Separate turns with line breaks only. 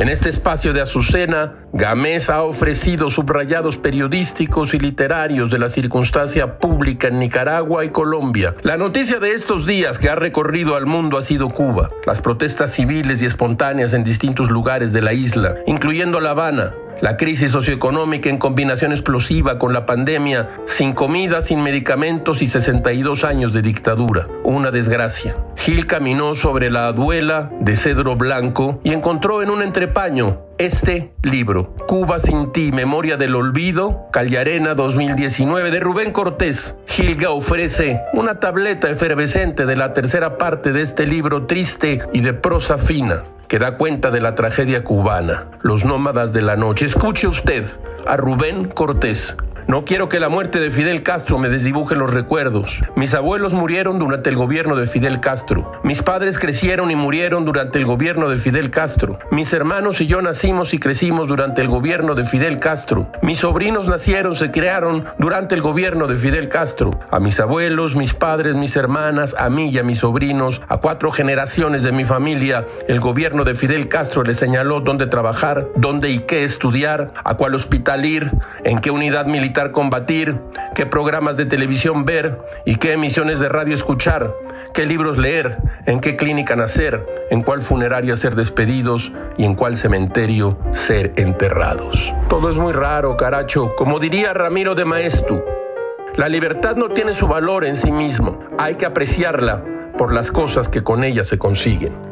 En este espacio de Azucena, Gamés ha ofrecido subrayados periodísticos y literarios de la circunstancia pública en Nicaragua y Colombia. La noticia de estos días que ha recorrido al mundo ha sido Cuba, las protestas civiles y espontáneas en distintos lugares de la isla, incluyendo La Habana, la crisis socioeconómica en combinación explosiva con la pandemia, sin comida, sin medicamentos y 62 años de dictadura. Una desgracia. Gil caminó sobre la duela de cedro blanco y encontró en un entrepaño este libro, Cuba sin ti, Memoria del Olvido, Callarena 2019, de Rubén Cortés. Gilga ofrece una tableta efervescente de la tercera parte de este libro triste y de prosa fina que da cuenta de la tragedia cubana, Los Nómadas de la Noche. Escuche usted a Rubén Cortés. No quiero que la muerte de Fidel Castro me desdibuje los recuerdos. Mis abuelos murieron durante el gobierno de Fidel Castro. Mis padres crecieron y murieron durante el gobierno de Fidel Castro. Mis hermanos y yo nacimos y crecimos durante el gobierno de Fidel Castro. Mis sobrinos nacieron, se crearon durante el gobierno de Fidel Castro. A mis abuelos, mis padres, mis hermanas, a mí y a mis sobrinos, a cuatro generaciones de mi familia, el gobierno de Fidel Castro les señaló dónde trabajar, dónde y qué estudiar, a cuál hospital ir, en qué unidad militar combatir, qué programas de televisión ver y qué emisiones de radio escuchar, qué libros leer, en qué clínica nacer, en cuál funeraria ser despedidos y en cuál cementerio ser enterrados. Todo es muy raro, caracho, como diría Ramiro de Maestu. La libertad no tiene su valor en sí mismo, hay que apreciarla por las cosas que con ella se consiguen.